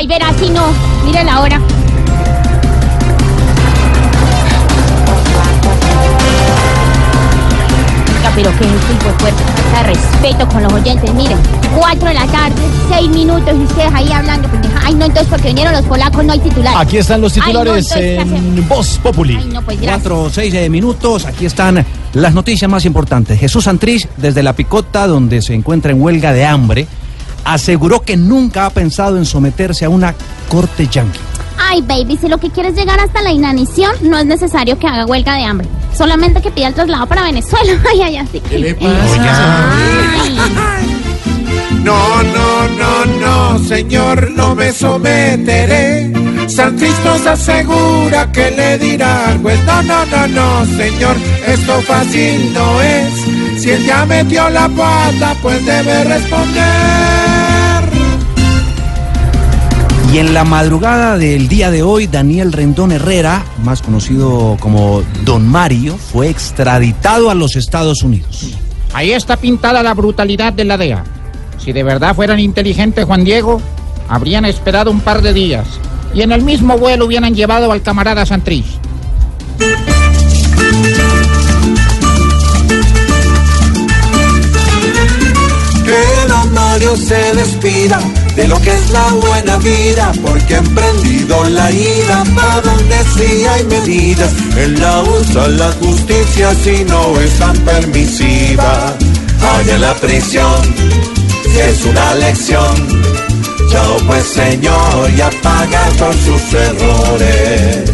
Ay, verá si no. Mire la hora. Pero qué es de. Falta de respeto con los oyentes. Miren, 4 de la tarde, 6 minutos y ustedes ahí hablando. Ay, no, entonces porque vinieron los polacos no hay titular. Aquí están los Ay, no, titulares entonces, ¿qué en Voz Populi. Ay, no, pues gracias. Cuatro o seis eh, minutos, aquí están las noticias más importantes. Jesús Santrich, desde la picota donde se encuentra en huelga de hambre, aseguró que nunca ha pensado en someterse a una corte yanqui. Ay, baby, si lo que quieres llegar hasta la inanición, no es necesario que haga huelga de hambre. Solamente que pida el traslado para Venezuela. Ay, ay, así. ¿Qué le No, no, no, no, señor, no me someteré. Santis nos asegura que le dirá al juez. No, no, no, no, señor, esto fácil no es. Si él ya metió la pata, pues debe responder. Y en la madrugada del día de hoy, Daniel Rendón Herrera, más conocido como Don Mario, fue extraditado a los Estados Unidos. Ahí está pintada la brutalidad de la DEA. Si de verdad fueran inteligentes, Juan Diego, habrían esperado un par de días y en el mismo vuelo hubieran llevado al camarada Santrich. Mario se despida de lo que es la buena vida, porque ha emprendido la ira para donde sí hay medidas. Él la usa la justicia si no es tan permisiva. Allá en la prisión, si es una lección. Chao pues señor, y apaga por sus errores.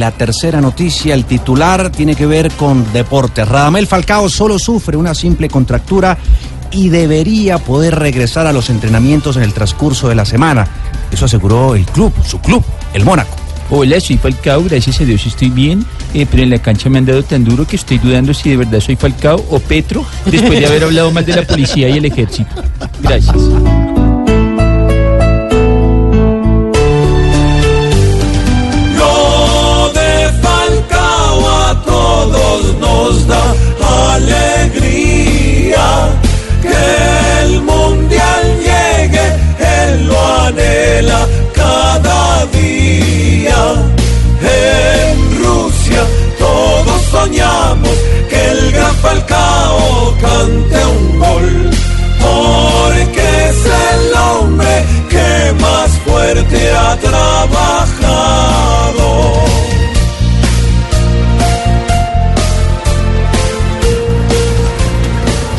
La tercera noticia, el titular, tiene que ver con deportes. Radamel Falcao solo sufre una simple contractura y debería poder regresar a los entrenamientos en el transcurso de la semana. Eso aseguró el club, su club, el Mónaco. Hola, soy Falcao, gracias a Dios estoy bien, eh, pero en la cancha me han dado tan duro que estoy dudando si de verdad soy Falcao o Petro, después de haber hablado más de la policía y el ejército. Gracias.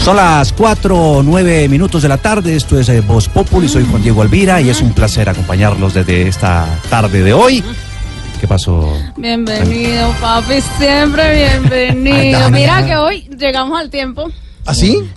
Son las 4 o 9 minutos de la tarde, esto es eh, Voz Populi, soy Juan Diego Alvira y es un placer acompañarlos desde esta tarde de hoy. ¿Qué pasó? Bienvenido, papi, siempre bienvenido. Mira que hoy llegamos al tiempo. ¿Así?